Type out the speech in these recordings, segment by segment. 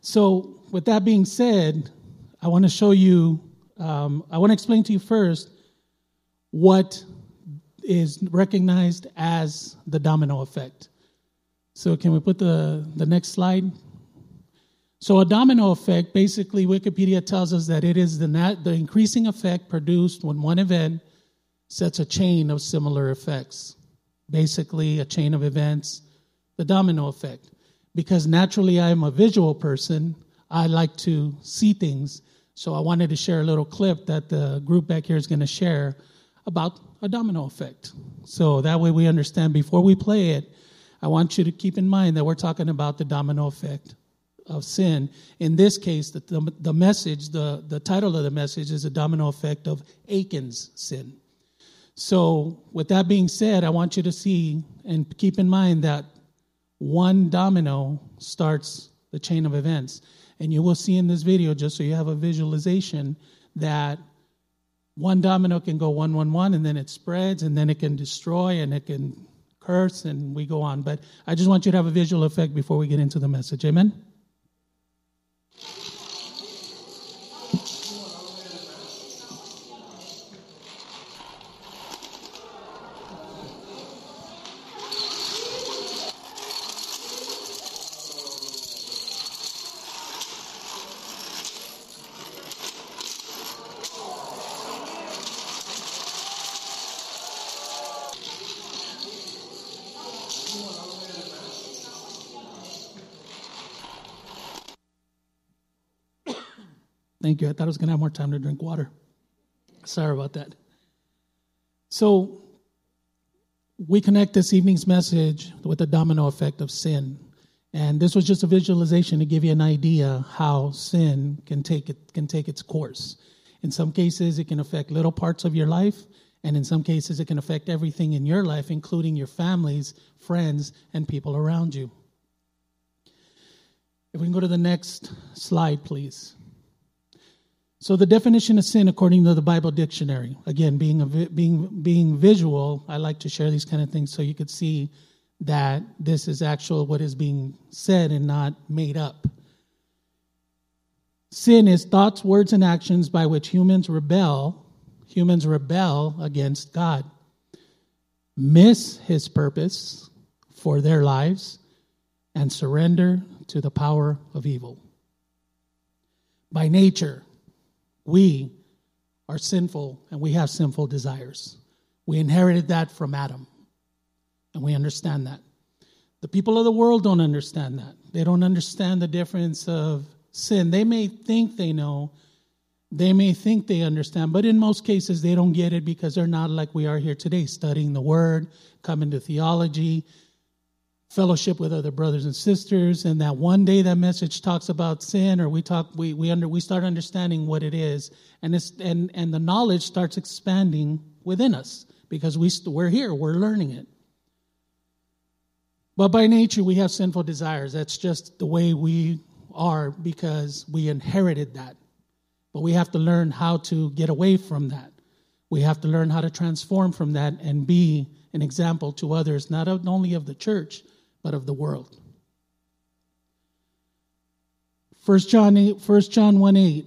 So, with that being said, I want to show you, um, I want to explain to you first what is recognized as the domino effect. So, can we put the, the next slide? So, a domino effect basically, Wikipedia tells us that it is the, nat- the increasing effect produced when one event sets a chain of similar effects. Basically, a chain of events, the domino effect. Because naturally, I am a visual person, I like to see things. So, I wanted to share a little clip that the group back here is going to share about a domino effect. So, that way we understand before we play it. I want you to keep in mind that we're talking about the domino effect of sin. In this case, the, the, the, message, the, the title of the message is a domino effect of Achan's sin. So, with that being said, I want you to see and keep in mind that one domino starts the chain of events. And you will see in this video, just so you have a visualization, that one domino can go one, one, one, and then it spreads, and then it can destroy, and it can curse, and we go on. But I just want you to have a visual effect before we get into the message. Amen? Thank you. I thought I was going to have more time to drink water. Sorry about that. So, we connect this evening's message with the domino effect of sin. And this was just a visualization to give you an idea how sin can take, it, can take its course. In some cases, it can affect little parts of your life, and in some cases, it can affect everything in your life, including your families, friends, and people around you. If we can go to the next slide, please. So the definition of sin, according to the Bible dictionary, again, being a, being being visual, I like to share these kind of things so you could see that this is actual what is being said and not made up. Sin is thoughts, words, and actions by which humans rebel. Humans rebel against God, miss His purpose for their lives, and surrender to the power of evil. By nature, we are sinful and we have sinful desires. We inherited that from Adam, and we understand that. The people of the world don't understand that. They don't understand the difference of sin. They may think they know, they may think they understand, but in most cases they don't get it because they're not like we are here today, studying the Word, coming to theology, fellowship with other brothers and sisters and that one day that message talks about sin or we talk we we under we start understanding what it is and it's and and the knowledge starts expanding within us because we we're here we're learning it. But by nature we have sinful desires. That's just the way we are because we inherited that. But we have to learn how to get away from that. We have to learn how to transform from that and be an example to others not only of the church but of the world. 1 John 8, 1 John 1 8.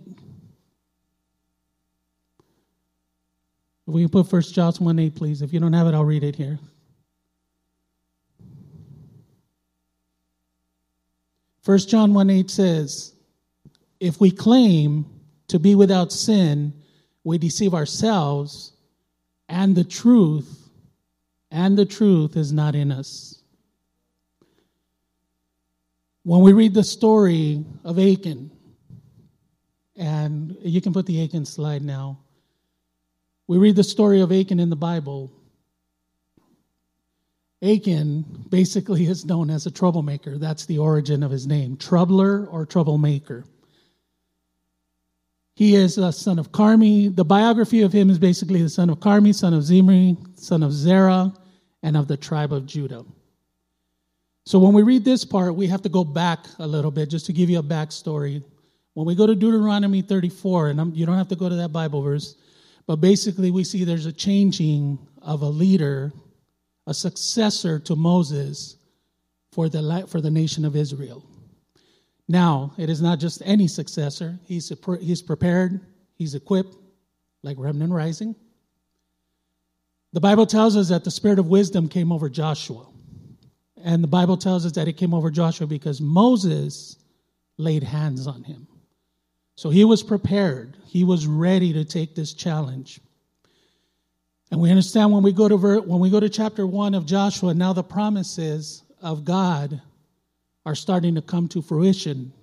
If we can put 1 John 1 8, please. If you don't have it, I'll read it here. 1 John 1 8 says, If we claim to be without sin, we deceive ourselves, and the truth, and the truth is not in us. When we read the story of Achan, and you can put the Achan slide now. We read the story of Achan in the Bible. Achan basically is known as a troublemaker. That's the origin of his name troubler or troublemaker. He is a son of Carmi. The biography of him is basically the son of Carmi, son of Zimri, son of Zerah, and of the tribe of Judah. So when we read this part, we have to go back a little bit just to give you a backstory. When we go to Deuteronomy 34, and I'm, you don't have to go to that Bible verse, but basically we see there's a changing of a leader, a successor to Moses for the, for the nation of Israel. Now, it is not just any successor. He's, he's prepared, he's equipped, like Remnant Rising. The Bible tells us that the spirit of wisdom came over Joshua. And the Bible tells us that it came over Joshua because Moses laid hands on him. So he was prepared. He was ready to take this challenge. And we understand when we go to when we go to chapter 1 of Joshua, now the promises of God are starting to come to fruition,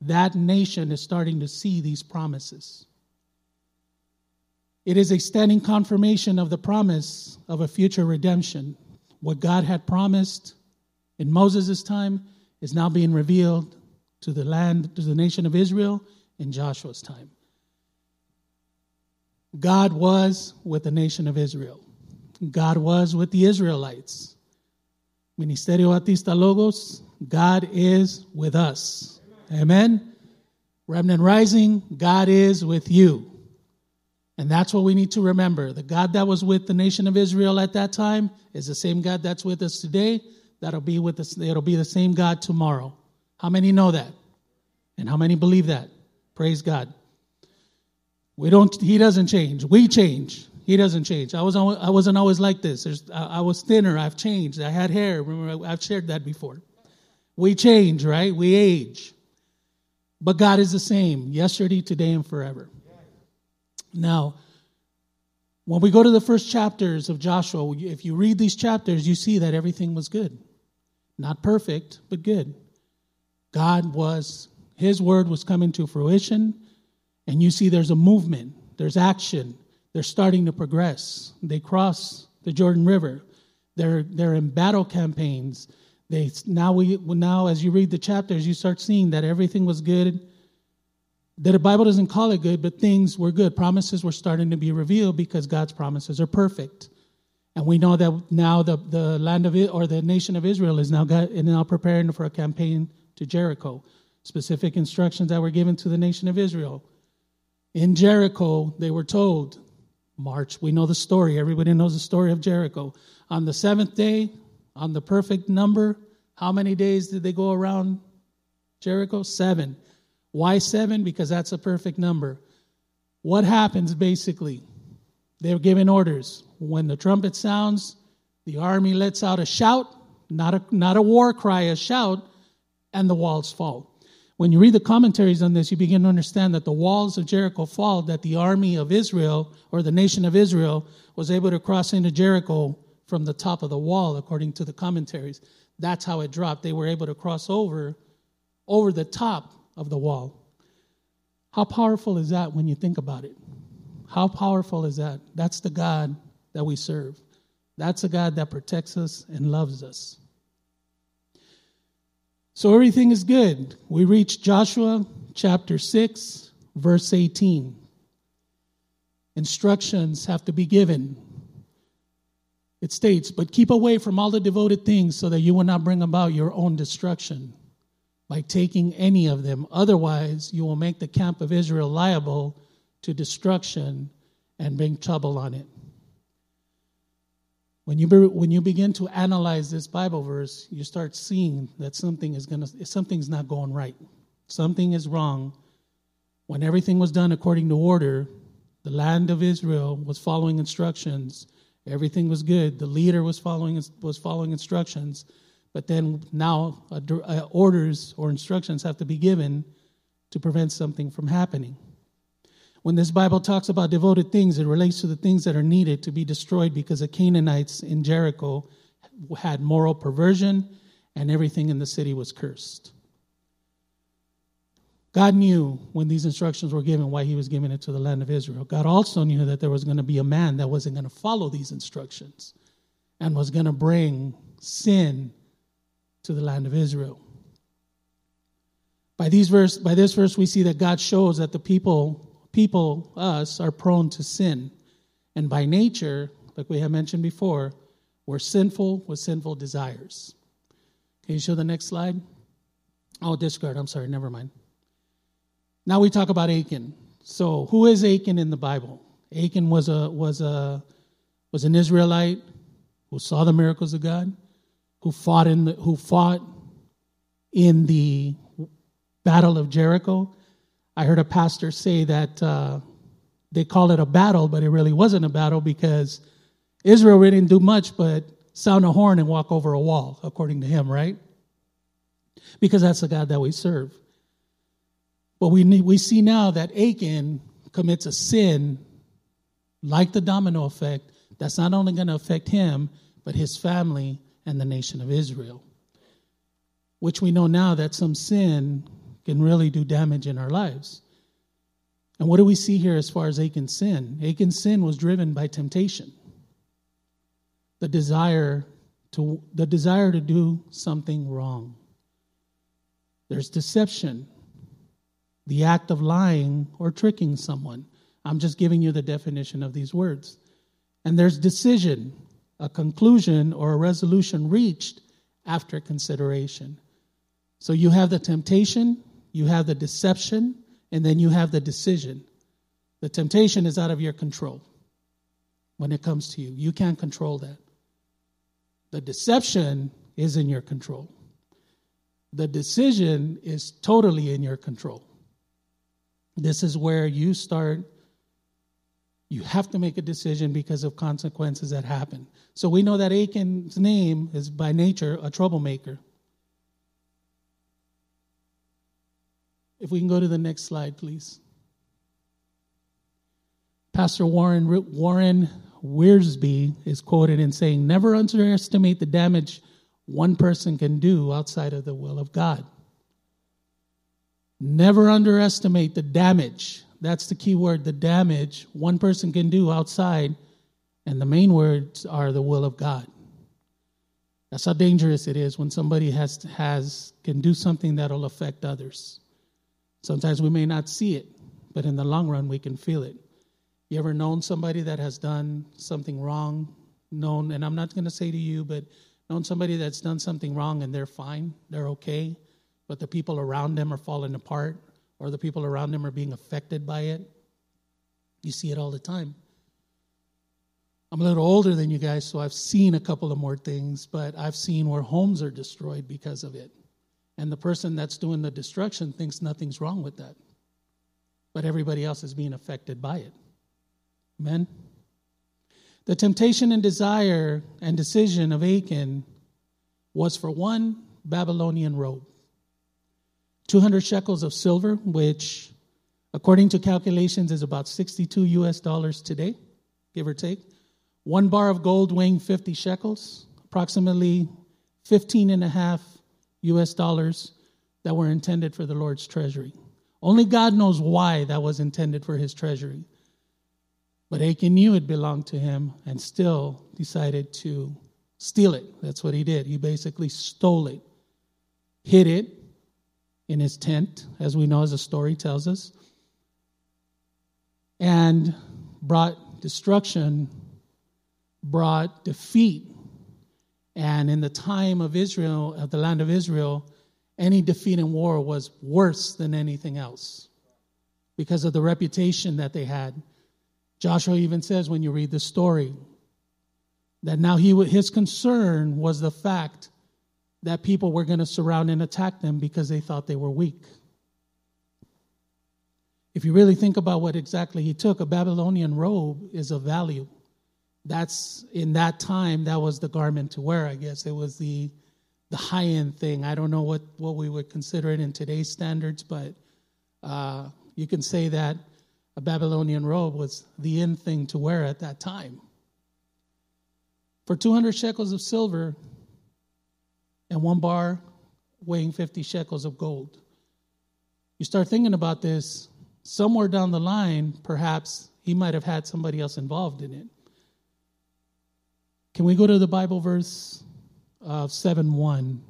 that nation is starting to see these promises. It is a standing confirmation of the promise of a future redemption. What God had promised in Moses' time is now being revealed to the land, to the nation of Israel in Joshua's time. God was with the nation of Israel. God was with the Israelites. Ministerio Batista Logos, God is with us. Amen. Remnant Rising, God is with you. And that's what we need to remember. The God that was with the nation of Israel at that time is the same God that's with us today. That'll be with us, it'll be the same God tomorrow. How many know that? And how many believe that? Praise God. We don't, he doesn't change. We change. He doesn't change. I was I wasn't always like this. There's, I, was thinner. I've changed. I had hair. Remember, I've shared that before. We change, right? We age. But God is the same yesterday, today, and forever. Now, when we go to the first chapters of Joshua, if you read these chapters, you see that everything was good. Not perfect, but good. God was, His word was coming to fruition, and you see there's a movement, there's action, they're starting to progress. They cross the Jordan River. They're, they're in battle campaigns. They, now, we, now, as you read the chapters, you start seeing that everything was good. That the Bible doesn't call it good, but things were good. Promises were starting to be revealed because God's promises are perfect. And we know that now the, the land of it, or the nation of Israel is now, got, is now preparing for a campaign to Jericho. Specific instructions that were given to the nation of Israel. In Jericho, they were told March. We know the story. Everybody knows the story of Jericho. On the seventh day, on the perfect number, how many days did they go around Jericho? Seven. Why seven? Because that's a perfect number. What happens basically? They're given orders. When the trumpet sounds, the army lets out a shout, not a, not a war cry, a shout, and the walls fall. When you read the commentaries on this, you begin to understand that the walls of Jericho fall, that the army of Israel or the nation of Israel was able to cross into Jericho from the top of the wall, according to the commentaries. That's how it dropped. They were able to cross over over the top of the wall. How powerful is that when you think about it? How powerful is that? That's the God that we serve. That's a God that protects us and loves us. So everything is good. We reach Joshua chapter 6, verse 18. Instructions have to be given. It states, But keep away from all the devoted things so that you will not bring about your own destruction by taking any of them. Otherwise, you will make the camp of Israel liable to destruction and bring trouble on it. When you, be, when you begin to analyze this Bible verse, you start seeing that something is gonna, something's not going right. Something is wrong. When everything was done according to order, the land of Israel was following instructions. Everything was good. The leader was following was following instructions. But then now uh, uh, orders or instructions have to be given to prevent something from happening. When this Bible talks about devoted things, it relates to the things that are needed to be destroyed because the Canaanites in Jericho had moral perversion and everything in the city was cursed. God knew when these instructions were given why he was giving it to the land of Israel. God also knew that there was going to be a man that wasn't going to follow these instructions and was going to bring sin to the land of Israel. By, these verse, by this verse, we see that God shows that the people people, us, are prone to sin. And by nature, like we have mentioned before, we're sinful with sinful desires. Can you show the next slide? Oh, discard. I'm sorry. Never mind. Now we talk about Achan. So, who is Achan in the Bible? Achan was a was a was an Israelite who saw the miracles of God, who fought in the who fought in the Battle of Jericho. I heard a pastor say that uh, they call it a battle, but it really wasn't a battle because Israel really didn't do much but sound a horn and walk over a wall, according to him, right? Because that's the God that we serve. But we, we see now that Achan commits a sin like the domino effect that's not only going to affect him, but his family and the nation of Israel. Which we know now that some sin can really do damage in our lives. And what do we see here as far as Achan's sin? Achan's sin was driven by temptation. The desire to the desire to do something wrong. There's deception, the act of lying or tricking someone. I'm just giving you the definition of these words. And there's decision, a conclusion or a resolution reached after consideration. So you have the temptation, you have the deception, and then you have the decision. The temptation is out of your control when it comes to you. You can't control that. The deception is in your control. The decision is totally in your control. This is where you start, you have to make a decision because of consequences that happen. So we know that Achan's name is by nature a troublemaker. If we can go to the next slide, please. Pastor Warren Warren Wiersbe is quoted in saying, "Never underestimate the damage one person can do outside of the will of God." Never underestimate the damage. That's the key word, the damage one person can do outside, and the main words are the will of God. That's how dangerous it is when somebody has has can do something that'll affect others. Sometimes we may not see it, but in the long run, we can feel it. You ever known somebody that has done something wrong? Known, and I'm not going to say to you, but known somebody that's done something wrong and they're fine, they're okay, but the people around them are falling apart or the people around them are being affected by it? You see it all the time. I'm a little older than you guys, so I've seen a couple of more things, but I've seen where homes are destroyed because of it. And the person that's doing the destruction thinks nothing's wrong with that. But everybody else is being affected by it. Amen? The temptation and desire and decision of Achan was for one Babylonian robe, 200 shekels of silver, which, according to calculations, is about 62 US dollars today, give or take. One bar of gold weighing 50 shekels, approximately 15 and a half US dollars that were intended for the Lord's treasury. Only God knows why that was intended for his treasury. But Achan knew it belonged to him and still decided to steal it. That's what he did. He basically stole it, hid it in his tent, as we know as the story tells us, and brought destruction, brought defeat and in the time of Israel, of the land of Israel, any defeat in war was worse than anything else because of the reputation that they had. Joshua even says when you read the story that now he his concern was the fact that people were going to surround and attack them because they thought they were weak. If you really think about what exactly he took, a Babylonian robe is of value that's in that time that was the garment to wear i guess. It was the the high end thing. I don't know what what we would consider it in today's standards but uh, you can say that a babylonian robe was the in thing to wear at that time. For 200 shekels of silver and one bar weighing 50 shekels of gold. You start thinking about this somewhere down the line perhaps he might have had somebody else involved in it can we go to the Bible verse uh, 7 1?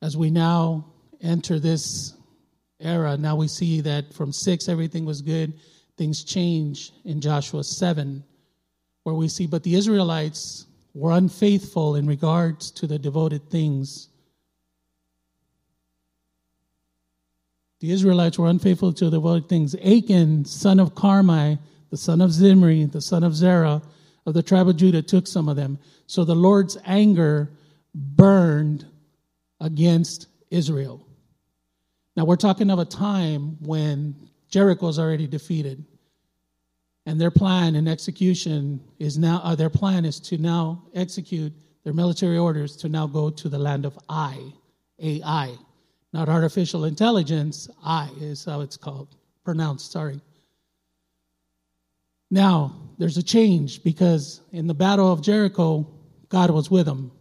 As we now enter this era, now we see that from 6 everything was good. Things change in Joshua 7, where we see, but the Israelites were unfaithful in regards to the devoted things. The Israelites were unfaithful to the devoted things. Achan, son of Carmi, the son of Zimri, the son of Zerah of the tribe of Judah, took some of them. So the Lord's anger burned against Israel. Now we're talking of a time when Jericho is already defeated. And their plan and execution is now, uh, their plan is to now execute their military orders to now go to the land of I, AI. Not artificial intelligence, I is how it's called, pronounced, sorry. Now, there's a change because in the battle of Jericho, God was with them.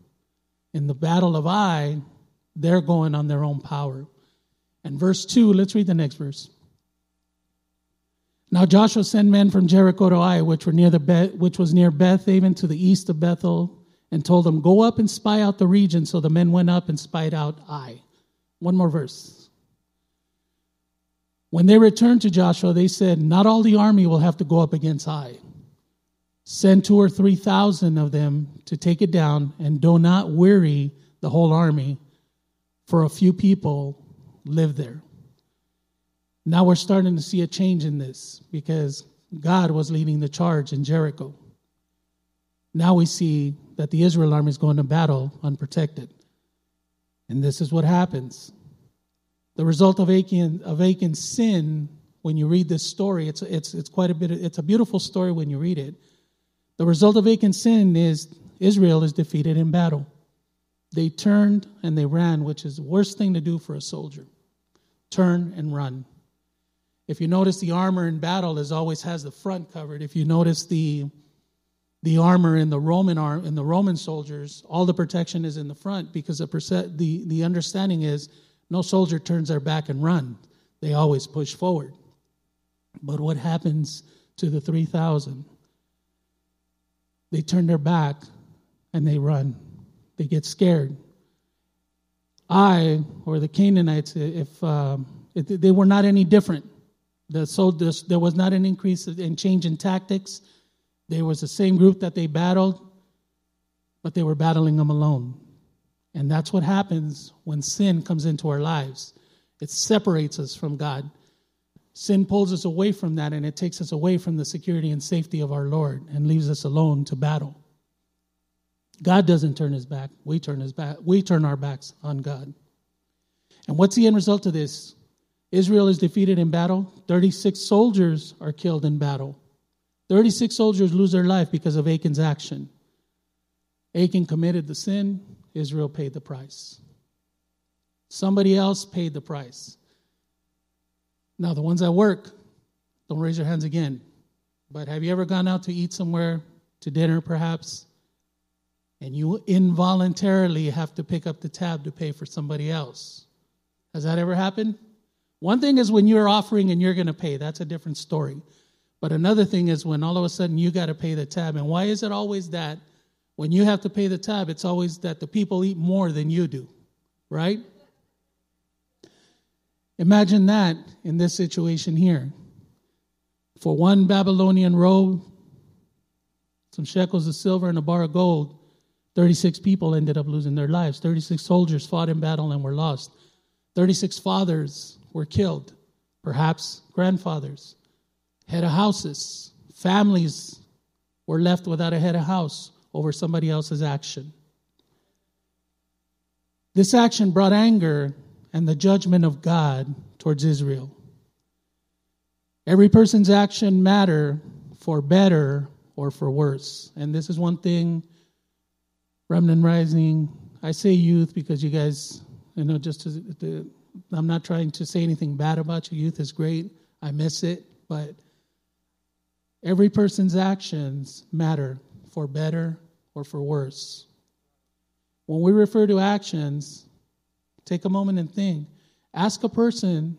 In the battle of Ai, they're going on their own power. And verse 2, let's read the next verse. Now Joshua sent men from Jericho to Ai, which, were near the Be- which was near Beth Aven to the east of Bethel, and told them, Go up and spy out the region. So the men went up and spied out Ai. One more verse. When they returned to Joshua, they said, Not all the army will have to go up against Ai. Send two or three thousand of them to take it down, and do not weary the whole army, for a few people live there. Now we're starting to see a change in this because God was leading the charge in Jericho. Now we see that the Israel army is going to battle unprotected. And this is what happens. The result of of Achan's sin, when you read this story, it's, it's, it's quite a bit, it's a beautiful story when you read it. The result of Achan's sin is Israel is defeated in battle. They turned and they ran, which is the worst thing to do for a soldier. Turn and run. If you notice, the armor in battle is always has the front covered. If you notice the the armor in the Roman arm in the Roman soldiers, all the protection is in the front because the the the understanding is no soldier turns their back and run. They always push forward. But what happens to the 3,000? They turn their back and they run. They get scared. I, or the Canaanites, if, um, if they were not any different. The, so there was not an increase in change in tactics. There was the same group that they battled, but they were battling them alone. And that's what happens when sin comes into our lives. It separates us from God. Sin pulls us away from that and it takes us away from the security and safety of our Lord and leaves us alone to battle. God doesn't turn his back. We turn his back. We turn our backs on God. And what's the end result of this? Israel is defeated in battle. 36 soldiers are killed in battle. 36 soldiers lose their life because of Achan's action. Achan committed the sin, Israel paid the price. Somebody else paid the price. Now, the ones at work, don't raise your hands again. But have you ever gone out to eat somewhere, to dinner perhaps, and you involuntarily have to pick up the tab to pay for somebody else? Has that ever happened? One thing is when you're offering and you're going to pay, that's a different story. But another thing is when all of a sudden you got to pay the tab. And why is it always that when you have to pay the tab, it's always that the people eat more than you do, right? Imagine that in this situation here. For one Babylonian robe, some shekels of silver, and a bar of gold, 36 people ended up losing their lives. 36 soldiers fought in battle and were lost. 36 fathers were killed, perhaps grandfathers. Head of houses, families were left without a head of house over somebody else's action. This action brought anger and the judgment of God towards Israel. Every person's action matter for better or for worse. And this is one thing Remnant Rising, I say youth because you guys, you know, just to, to, I'm not trying to say anything bad about you. Youth is great. I miss it, but every person's actions matter for better or for worse. When we refer to actions, take a moment and think. Ask a person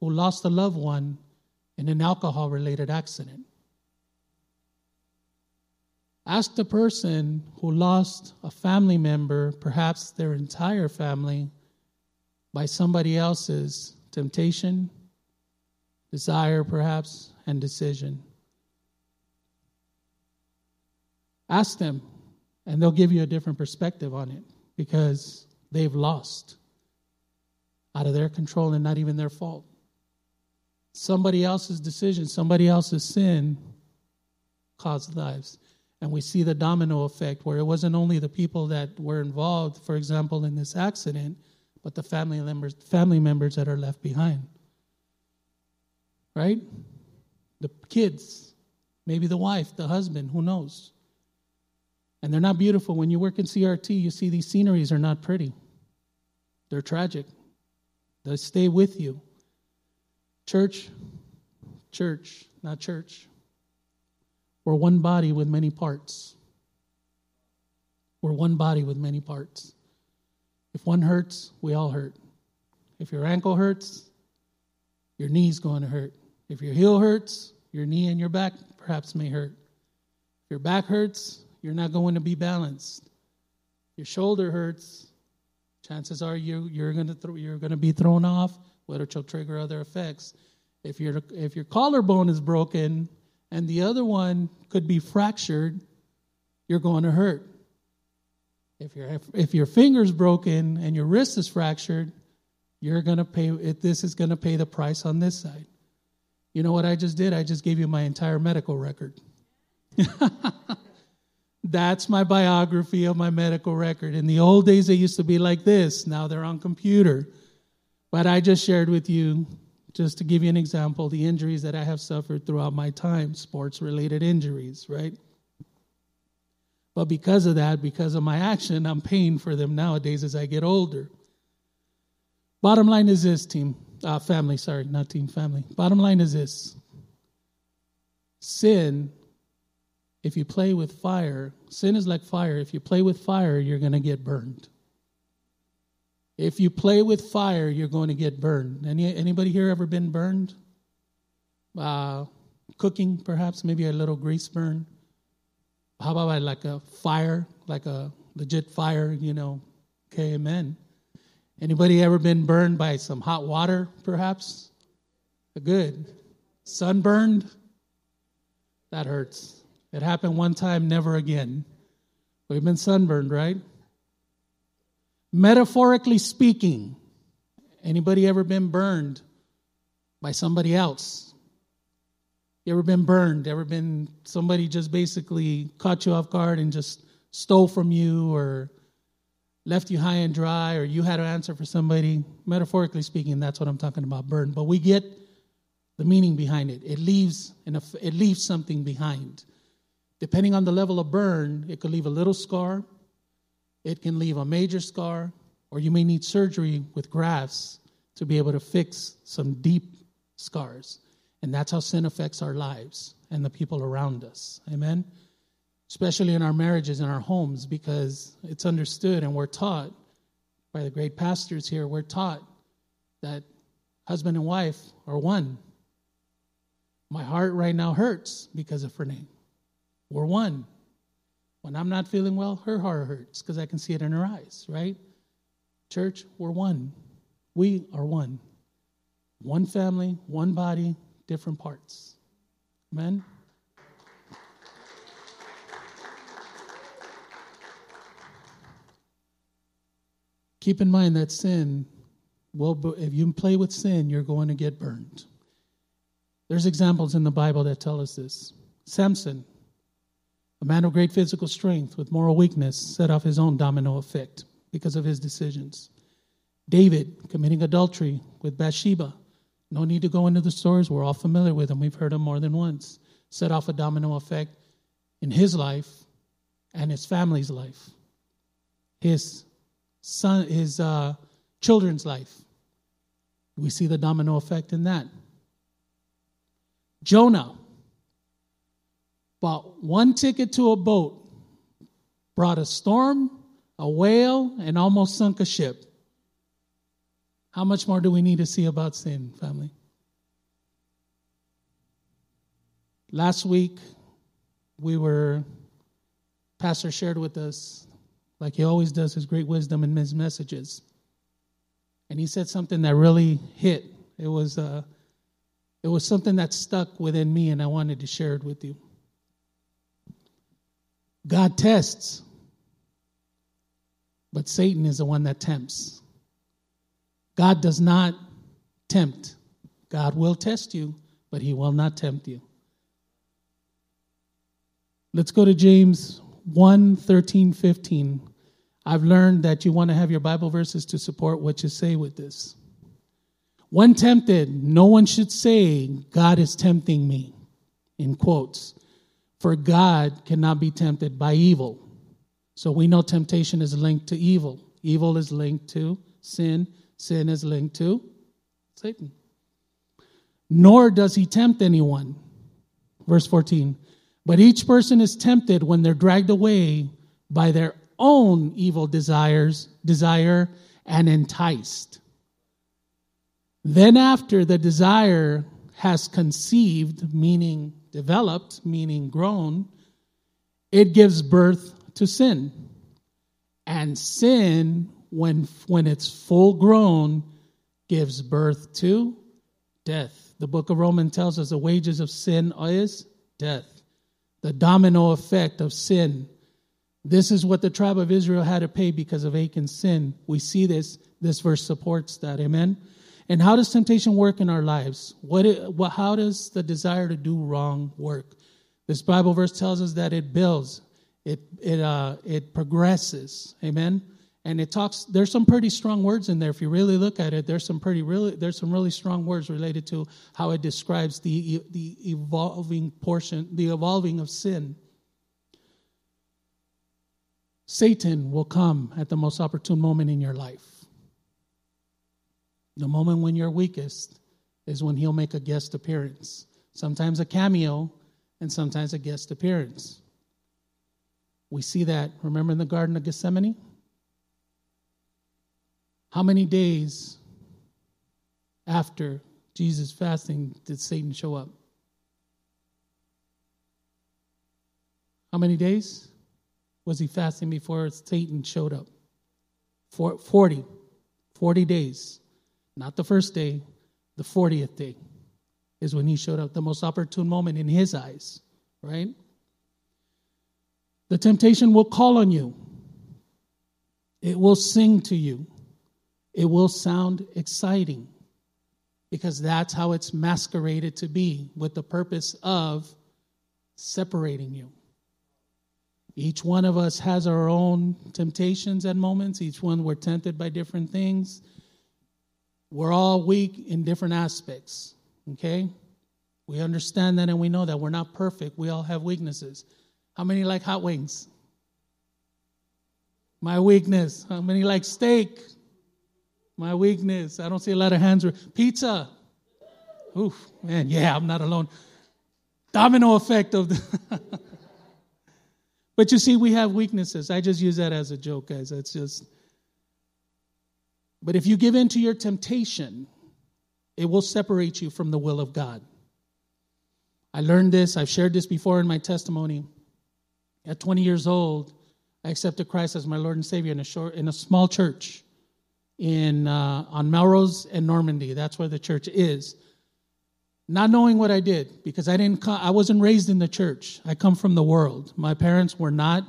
who lost a loved one in an alcohol related accident. Ask the person who lost a family member, perhaps their entire family, by somebody else's temptation, desire, perhaps, and decision. Ask them, and they'll give you a different perspective on it because they've lost out of their control and not even their fault. Somebody else's decision, somebody else's sin caused lives. And we see the domino effect where it wasn't only the people that were involved, for example, in this accident, but the family members, family members that are left behind. Right? The kids, maybe the wife, the husband, who knows? And they're not beautiful. When you work in CRT, you see these sceneries are not pretty. They're tragic. They stay with you. Church, church, not church. We're one body with many parts. We're one body with many parts. If one hurts, we all hurt. If your ankle hurts, your knee's going to hurt. If your heel hurts, your knee and your back perhaps may hurt. If your back hurts, you're not going to be balanced. Your shoulder hurts, chances are you, you're going to th- you're going to be thrown off, which will trigger other effects. If your if your collarbone is broken and the other one could be fractured, you're going to hurt. If your if your finger's broken and your wrist is fractured, you're going to pay this is going to pay the price on this side. You know what I just did? I just gave you my entire medical record. That's my biography of my medical record. In the old days, they used to be like this. Now they're on computer. But I just shared with you, just to give you an example, the injuries that I have suffered throughout my time, sports related injuries, right? But because of that, because of my action, I'm paying for them nowadays as I get older. Bottom line is this, team, uh, family, sorry, not team, family. Bottom line is this sin, if you play with fire, sin is like fire. If you play with fire, you're going to get burned. If you play with fire, you're going to get burned. Any, anybody here ever been burned? Uh, cooking, perhaps, maybe a little grease burn. How about like a fire, like a legit fire, you know? Okay, amen. Anybody ever been burned by some hot water, perhaps? Good. Sunburned? That hurts. It happened one time, never again. We've been sunburned, right? Metaphorically speaking, anybody ever been burned by somebody else? You ever been burned? Ever been somebody just basically caught you off guard and just stole from you or left you high and dry or you had to answer for somebody? Metaphorically speaking, that's what I'm talking about, burn. But we get the meaning behind it. It leaves, it leaves something behind. Depending on the level of burn, it could leave a little scar, it can leave a major scar, or you may need surgery with grafts to be able to fix some deep scars. And that's how sin affects our lives and the people around us. Amen? Especially in our marriages and our homes, because it's understood and we're taught by the great pastors here, we're taught that husband and wife are one. My heart right now hurts because of Renee. We're one. When I'm not feeling well, her heart hurts because I can see it in her eyes, right? Church, we're one. We are one. One family, one body, different parts. Amen? Keep in mind that sin, well, if you play with sin, you're going to get burned. There's examples in the Bible that tell us this. Samson, a man of great physical strength with moral weakness, set off his own domino effect because of his decisions. David, committing adultery with Bathsheba, no need to go into the stories. We're all familiar with them. We've heard them more than once. Set off a domino effect in his life and his family's life, his son, his uh, children's life. We see the domino effect in that. Jonah bought one ticket to a boat, brought a storm, a whale, and almost sunk a ship. How much more do we need to see about sin, family? Last week, we were, Pastor shared with us, like he always does, his great wisdom in his messages. And he said something that really hit. It was, uh, it was something that stuck within me, and I wanted to share it with you. God tests, but Satan is the one that tempts. God does not tempt. God will test you, but he will not tempt you. Let's go to James 1 13, 15. I've learned that you want to have your Bible verses to support what you say with this. When tempted, no one should say, God is tempting me, in quotes, for God cannot be tempted by evil. So we know temptation is linked to evil. Evil is linked to sin. Sin is linked to Satan. Nor does he tempt anyone. Verse 14. But each person is tempted when they're dragged away by their own evil desires, desire, and enticed. Then, after the desire has conceived, meaning developed, meaning grown, it gives birth to sin. And sin, when, when it's full grown, gives birth to death. The book of Romans tells us the wages of sin is death. The domino effect of sin. This is what the tribe of Israel had to pay because of Achan's sin. We see this. This verse supports that. Amen. And how does temptation work in our lives? What, it, what how does the desire to do wrong work? This Bible verse tells us that it builds, it it uh, it progresses. Amen. And it talks. There's some pretty strong words in there. If you really look at it, there's some pretty really there's some really strong words related to how it describes the the evolving portion, the evolving of sin. Satan will come at the most opportune moment in your life. The moment when you're weakest is when he'll make a guest appearance. Sometimes a cameo, and sometimes a guest appearance. We see that, remember in the Garden of Gethsemane? How many days after Jesus fasting did Satan show up? How many days was he fasting before Satan showed up? 40. 40 days. Not the first day, the 40th day is when he showed up, the most opportune moment in his eyes, right? The temptation will call on you, it will sing to you, it will sound exciting because that's how it's masqueraded to be with the purpose of separating you. Each one of us has our own temptations and moments. Each one we're tempted by different things. We're all weak in different aspects, okay? We understand that and we know that we're not perfect. We all have weaknesses. How many like hot wings? My weakness. How many like steak? My weakness. I don't see a lot of hands. Pizza. Oof, man, yeah, I'm not alone. Domino effect of the. but you see, we have weaknesses. I just use that as a joke, guys. That's just but if you give in to your temptation, it will separate you from the will of God. I learned this, I've shared this before in my testimony. At 20 years old, I accepted Christ as my Lord and Savior in a short, in a small church in uh, on Melrose and Normandy. That's where the church is. Not knowing what I did because I didn't I wasn't raised in the church. I come from the world. My parents were not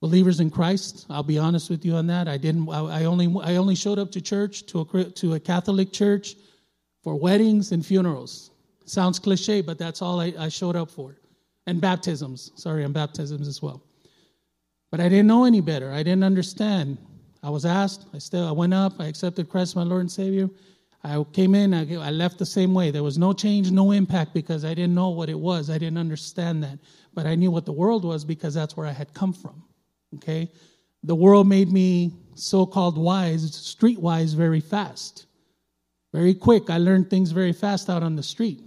believers in Christ. I'll be honest with you on that. I didn't. I, only. I only showed up to church to a to a Catholic church for weddings and funerals. Sounds cliche, but that's all I, I showed up for, and baptisms. Sorry, and baptisms as well. But I didn't know any better. I didn't understand. I was asked. I still. I went up. I accepted Christ, my Lord and Savior. I came in. I, I left the same way. There was no change, no impact because I didn't know what it was. I didn't understand that, but I knew what the world was because that's where I had come from. Okay? The world made me so called wise, streetwise, very fast. Very quick. I learned things very fast out on the street.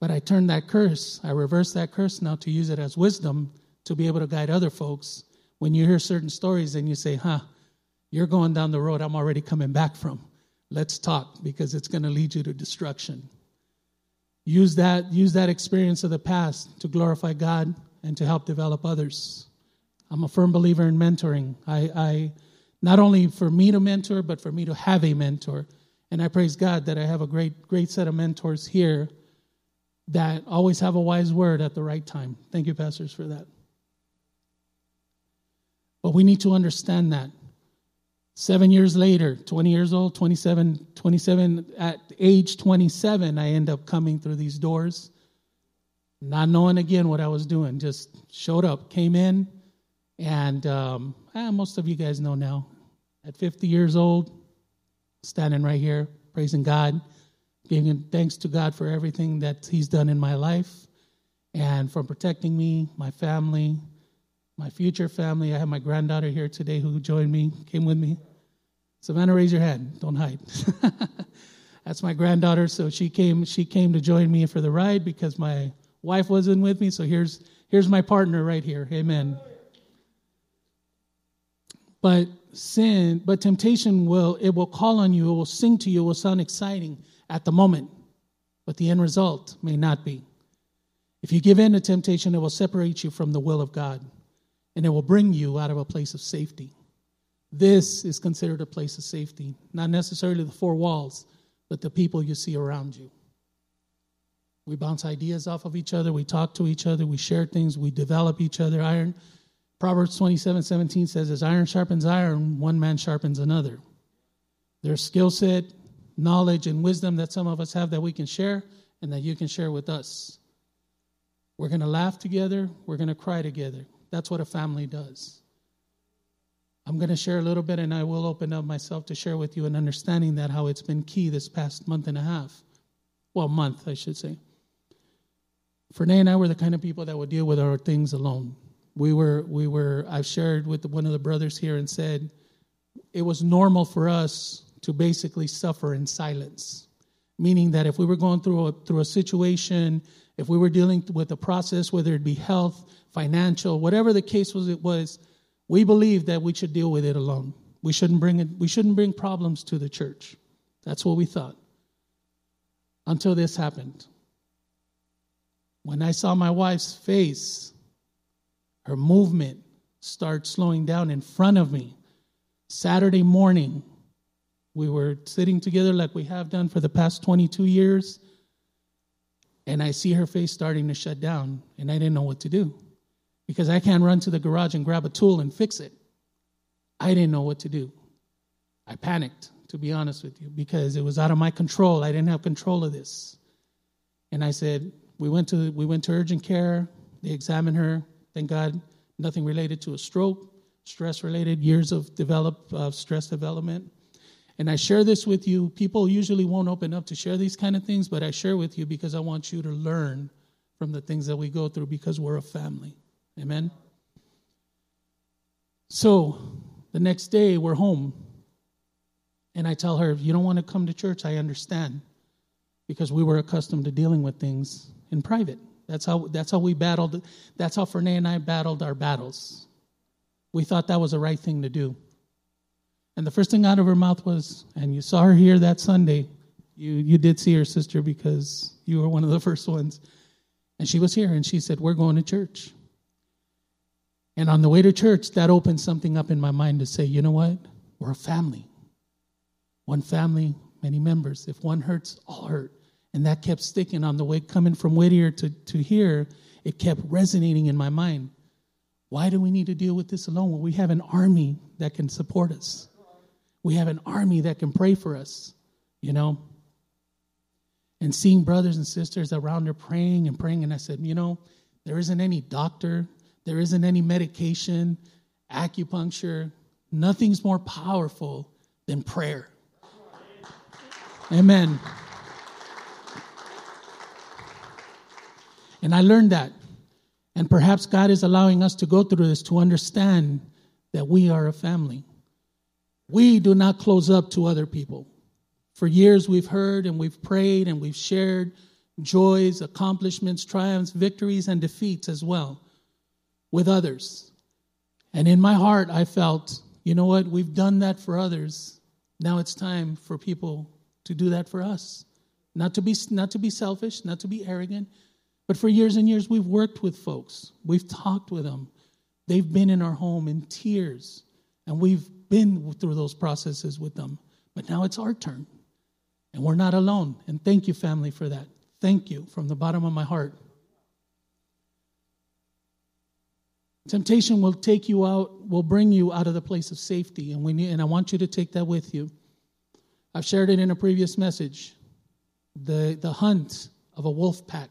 But I turned that curse, I reversed that curse now to use it as wisdom to be able to guide other folks. When you hear certain stories and you say, huh, you're going down the road I'm already coming back from. Let's talk because it's going to lead you to destruction. Use that, use that experience of the past to glorify God and to help develop others. I'm a firm believer in mentoring. I, I not only for me to mentor, but for me to have a mentor. And I praise God that I have a great, great set of mentors here that always have a wise word at the right time. Thank you, pastors, for that. But we need to understand that. Seven years later, 20 years old, 27, 27, at age 27, I end up coming through these doors, not knowing again what I was doing. Just showed up, came in, And um, eh, most of you guys know now. At 50 years old, standing right here, praising God, giving thanks to God for everything that He's done in my life and for protecting me, my family, my future family. I have my granddaughter here today who joined me, came with me. Savannah, raise your hand. Don't hide. That's my granddaughter. So she came. She came to join me for the ride because my wife wasn't with me. So here's here's my partner right here. Amen. But sin, but temptation will it will call on you. It will sing to you. It will sound exciting at the moment, but the end result may not be. If you give in to temptation, it will separate you from the will of God, and it will bring you out of a place of safety. This is considered a place of safety, not necessarily the four walls, but the people you see around you. We bounce ideas off of each other, we talk to each other, we share things, we develop each other. Iron Proverbs 27 17 says, As iron sharpens iron, one man sharpens another. There's skill set, knowledge, and wisdom that some of us have that we can share and that you can share with us. We're going to laugh together, we're going to cry together. That's what a family does. I'm going to share a little bit and I will open up myself to share with you an understanding that how it's been key this past month and a half. Well, month, I should say. Fernay and I were the kind of people that would deal with our things alone. We were, we were, I've shared with one of the brothers here and said it was normal for us to basically suffer in silence. Meaning that if we were going through a, through a situation, if we were dealing with a process, whether it be health, financial, whatever the case was, it was, we believed that we should deal with it alone. We shouldn't bring it, we shouldn't bring problems to the church. That's what we thought. Until this happened. When I saw my wife's face, her movement start slowing down in front of me. Saturday morning, we were sitting together like we have done for the past 22 years, and I see her face starting to shut down, and I didn't know what to do because I can't run to the garage and grab a tool and fix it. I didn't know what to do. I panicked, to be honest with you, because it was out of my control. I didn't have control of this. And I said, we went to we went to urgent care. They examined her. Thank God, nothing related to a stroke, stress related, years of develop uh, stress development. And I share this with you. People usually won't open up to share these kind of things, but I share with you because I want you to learn from the things that we go through because we're a family. Amen? So the next day, we're home. And I tell her, if you don't want to come to church, I understand. Because we were accustomed to dealing with things in private. That's how, that's how we battled. That's how Fernay and I battled our battles. We thought that was the right thing to do. And the first thing out of her mouth was, and you saw her here that Sunday. You, you did see her sister because you were one of the first ones. And she was here and she said, We're going to church. And on the way to church, that opened something up in my mind to say, you know what? We're a family. One family, many members. If one hurts, all hurt. And that kept sticking on the way coming from Whittier to, to here. It kept resonating in my mind. Why do we need to deal with this alone? Well, we have an army that can support us. We have an army that can pray for us, you know? And seeing brothers and sisters around there praying and praying, and I said, you know, there isn't any doctor, there isn't any medication, acupuncture. Nothing's more powerful than prayer. Amen. And I learned that. And perhaps God is allowing us to go through this to understand that we are a family. We do not close up to other people. For years, we've heard and we've prayed and we've shared joys, accomplishments, triumphs, victories, and defeats as well with others. And in my heart, I felt, you know what? We've done that for others. Now it's time for people to do that for us. Not to be, not to be selfish, not to be arrogant, but for years and years, we've worked with folks. We've talked with them. They've been in our home in tears, and we've been through those processes with them. But now it's our turn, and we're not alone. And thank you, family, for that. Thank you from the bottom of my heart. Temptation will take you out, will bring you out of the place of safety, and we need, and I want you to take that with you. I've shared it in a previous message. The the hunt of a wolf pack.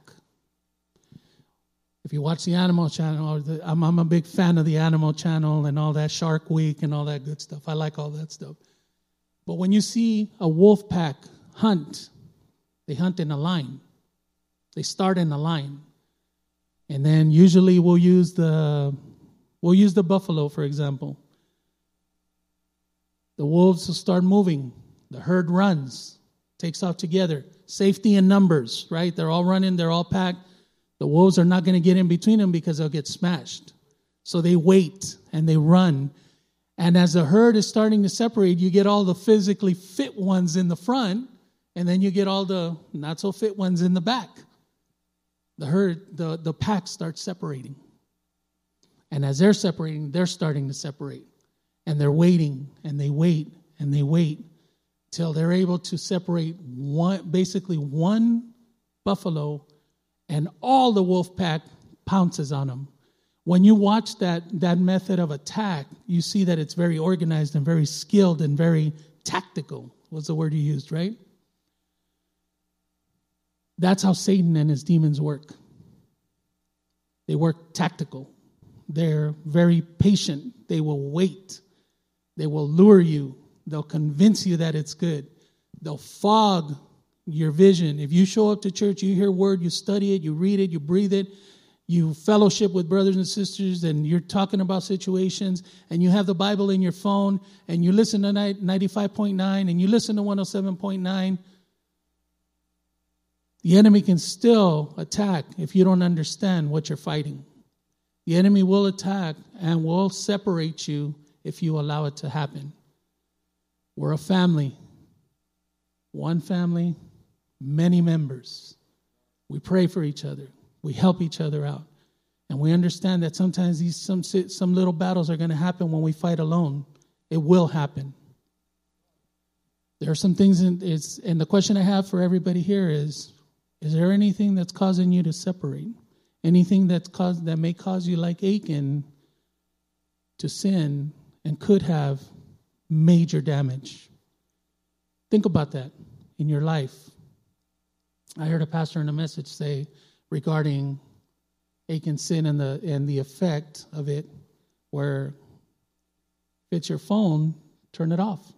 If you watch the Animal Channel, the, I'm, I'm a big fan of the Animal Channel and all that Shark Week and all that good stuff. I like all that stuff. But when you see a wolf pack hunt, they hunt in a line. They start in a line. And then usually we'll use the we'll use the buffalo for example. The wolves will start moving. The herd runs, takes off together. Safety in numbers, right? They're all running, they're all packed. The wolves are not going to get in between them because they'll get smashed. So they wait and they run. And as the herd is starting to separate, you get all the physically fit ones in the front, and then you get all the not so fit ones in the back. The herd, the, the pack starts separating. And as they're separating, they're starting to separate. And they're waiting and they wait and they wait till they're able to separate one, basically one buffalo and all the wolf pack pounces on them. When you watch that, that method of attack, you see that it's very organized and very skilled and very tactical, was the word you used, right? That's how Satan and his demons work. They work tactical. They're very patient. They will wait. They will lure you. They'll convince you that it's good. They'll fog your vision. If you show up to church, you hear word, you study it, you read it, you breathe it, you fellowship with brothers and sisters, and you're talking about situations, and you have the Bible in your phone, and you listen to 95.9, and you listen to 107.9, the enemy can still attack if you don't understand what you're fighting. The enemy will attack and will separate you if you allow it to happen. We're a family. One family, many members. We pray for each other. We help each other out. And we understand that sometimes these some some little battles are going to happen when we fight alone. It will happen. There are some things in it's and the question I have for everybody here is is there anything that's causing you to separate? Anything that's caused that may cause you like Achan to sin and could have major damage? Think about that in your life. I heard a pastor in a message say regarding Achan's sin and the and the effect of it, where if it's your phone, turn it off.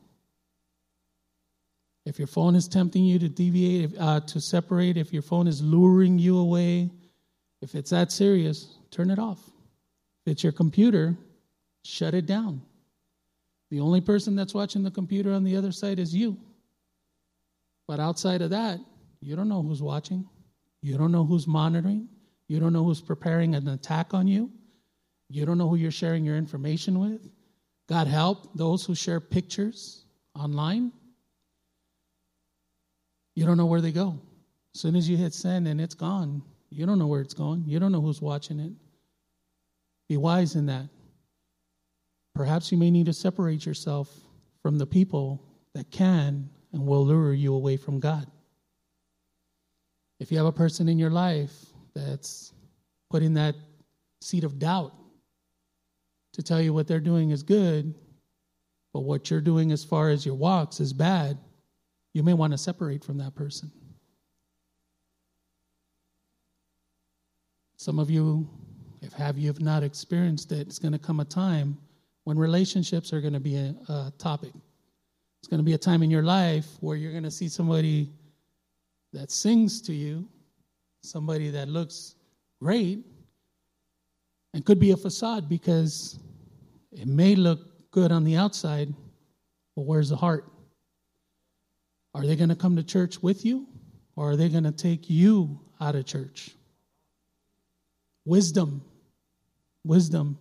If your phone is tempting you to deviate, uh, to separate, if your phone is luring you away, if it's that serious, turn it off. If it's your computer, shut it down. The only person that's watching the computer on the other side is you. But outside of that, you don't know who's watching. You don't know who's monitoring. You don't know who's preparing an attack on you. You don't know who you're sharing your information with. God help those who share pictures online. You don't know where they go. As soon as you hit send and it's gone, you don't know where it's going. You don't know who's watching it. Be wise in that. Perhaps you may need to separate yourself from the people that can and will lure you away from God. If you have a person in your life that's putting that seed of doubt to tell you what they're doing is good, but what you're doing as far as your walks is bad, you may want to separate from that person. Some of you, if have you have not experienced it, it's going to come a time when relationships are going to be a, a topic. It's going to be a time in your life where you're going to see somebody that sings to you, somebody that looks great, and could be a facade because it may look good on the outside, but where's the heart? Are they going to come to church with you, or are they going to take you out of church? Wisdom. Wisdom.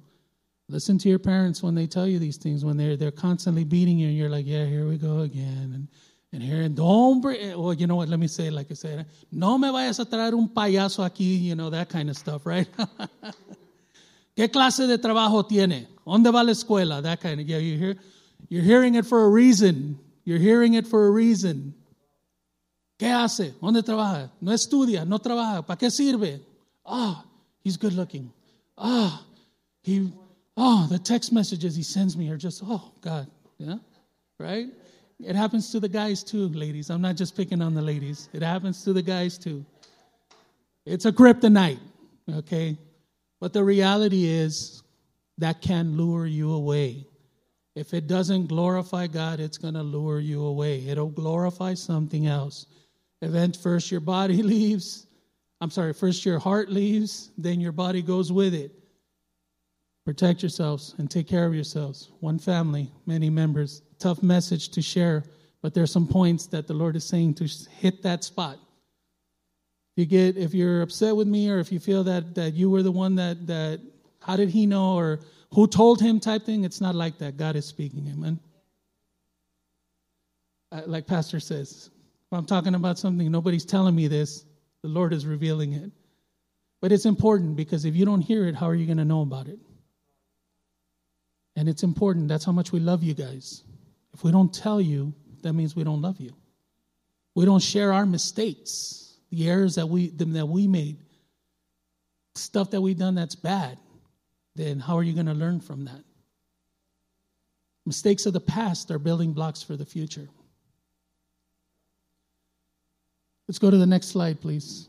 Listen to your parents when they tell you these things, when they're, they're constantly beating you, and you're like, yeah, here we go again. And and here, don't bring, well, you know what, let me say it like I said, no me vayas a traer un payaso aquí, you know, that kind of stuff, right? ¿Qué clase de trabajo tiene? ¿Dónde va la escuela? That kind of, yeah, you hear, you're hearing it for a reason. You're hearing it for a reason. ¿Qué hace? ¿Dónde trabaja? No estudia, no trabaja. ¿Para qué sirve? Ah, oh, he's good looking. Ah, oh, he, oh, the text messages he sends me are just, oh, God, yeah, right? It happens to the guys too, ladies. I'm not just picking on the ladies. It happens to the guys too. It's a kryptonite, okay? But the reality is that can lure you away. If it doesn't glorify God, it's going to lure you away. It'll glorify something else. Event first your body leaves. I'm sorry, first your heart leaves, then your body goes with it. Protect yourselves and take care of yourselves. One family, many members. Tough message to share, but there's some points that the Lord is saying to hit that spot. You get if you're upset with me or if you feel that that you were the one that that how did he know or who told him type thing, it's not like that. God is speaking, amen. Uh, like Pastor says, if I'm talking about something, nobody's telling me this, the Lord is revealing it. But it's important because if you don't hear it, how are you going to know about it? And it's important. That's how much we love you guys. If we don't tell you, that means we don't love you. We don't share our mistakes, the errors that we that we made, stuff that we've done that's bad. Then how are you going to learn from that? Mistakes of the past are building blocks for the future. Let's go to the next slide, please.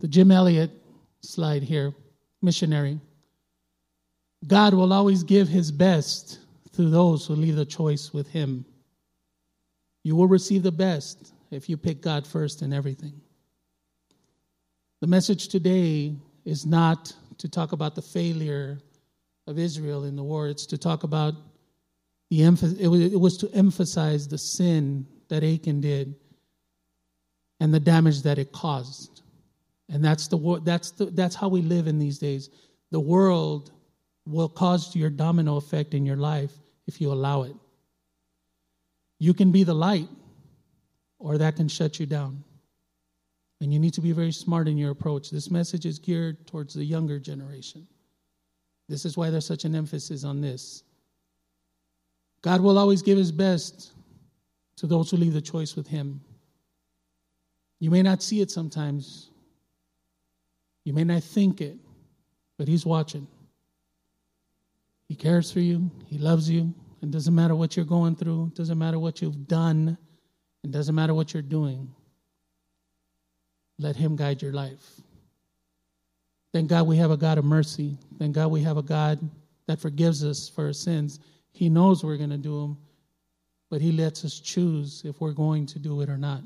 The Jim Elliot slide here, missionary. God will always give his best to those who leave the choice with him. You will receive the best if you pick God first in everything. The message today is not to talk about the failure of Israel in the war, it's to talk about the emphasis, it was, it was to emphasize the sin that Achan did and the damage that it caused. And that's the that's the, that's how we live in these days. The world will cause your domino effect in your life if you allow it. You can be the light, or that can shut you down. And you need to be very smart in your approach. This message is geared towards the younger generation. This is why there's such an emphasis on this. God will always give his best to those who leave the choice with him. You may not see it sometimes, you may not think it, but he's watching. He cares for you, he loves you. It doesn't matter what you're going through, it doesn't matter what you've done, it doesn't matter what you're doing. Let him guide your life. Thank God we have a God of mercy. Thank God we have a God that forgives us for our sins. He knows we're going to do them, but He lets us choose if we're going to do it or not.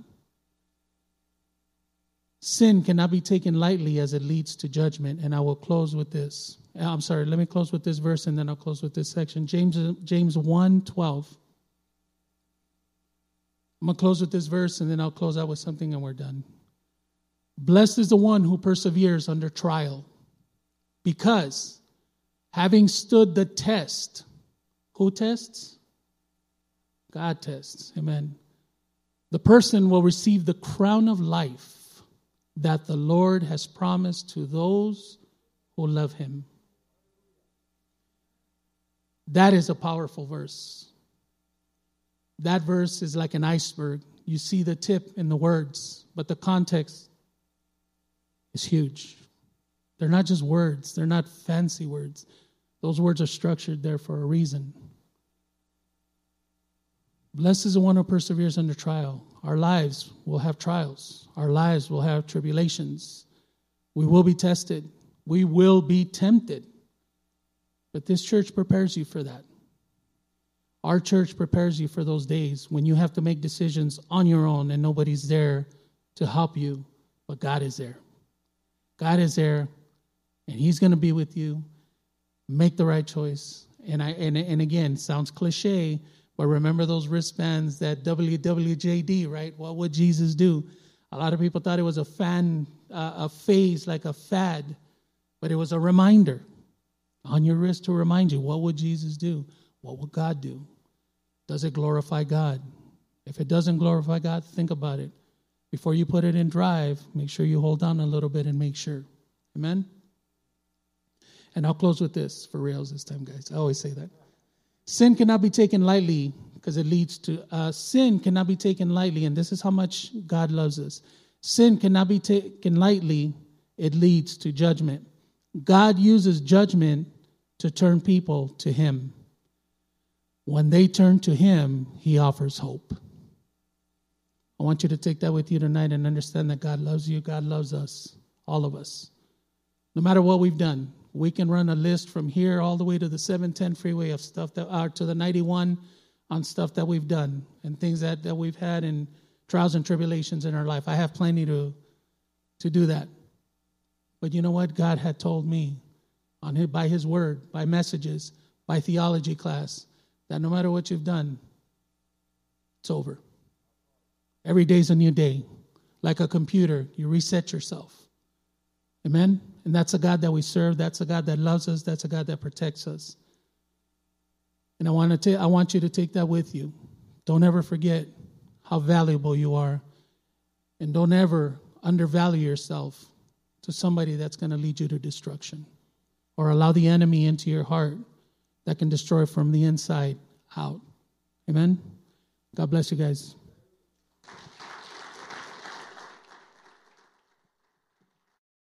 Sin cannot be taken lightly as it leads to judgment, and I will close with this. Uh, I'm sorry, let me close with this verse and then I'll close with this section. James James 1 12. I'm going to close with this verse and then I'll close out with something and we're done. Blessed is the one who perseveres under trial, because having stood the test, who tests? God tests. Amen. The person will receive the crown of life that the Lord has promised to those who love him. That is a powerful verse. That verse is like an iceberg. You see the tip in the words, but the context is huge. They're not just words, they're not fancy words. Those words are structured there for a reason. Blessed is the one who perseveres under trial. Our lives will have trials, our lives will have tribulations. We will be tested, we will be tempted. But this church prepares you for that. Our church prepares you for those days when you have to make decisions on your own and nobody's there to help you, but God is there. God is there, and He's going to be with you. Make the right choice. And I and and again, sounds cliche, but remember those wristbands that WWJD, right? What would Jesus do? A lot of people thought it was a fan, uh, a phase, like a fad, but it was a reminder on your wrist to remind you what would Jesus do? What would God do? Does it glorify God? If it doesn't glorify God, think about it. Before you put it in drive, make sure you hold on a little bit and make sure. Amen? And I'll close with this for reals this time, guys. I always say that. Sin cannot be taken lightly because it leads to uh, sin cannot be taken lightly, and this is how much God loves us. Sin cannot be taken lightly; it leads to judgment. God uses judgment to turn people to Him. When they turn to Him, He offers hope. I want you to take that with you tonight and understand that God loves you. God loves us, all of us. No matter what we've done, we can run a list from here all the way to the 710 freeway of stuff that are to the 91 on stuff that we've done and things that, that we've had and trials and tribulations in our life. I have plenty to, to do that. But you know what? God had told me on his, by His word, by messages, by theology class, that no matter what you've done, it's over. Every day's a new day. Like a computer, you reset yourself. Amen? And that's a God that we serve. That's a God that loves us. That's a God that protects us. And I want, to ta- I want you to take that with you. Don't ever forget how valuable you are. And don't ever undervalue yourself to somebody that's going to lead you to destruction or allow the enemy into your heart that can destroy from the inside out. Amen. God bless you guys.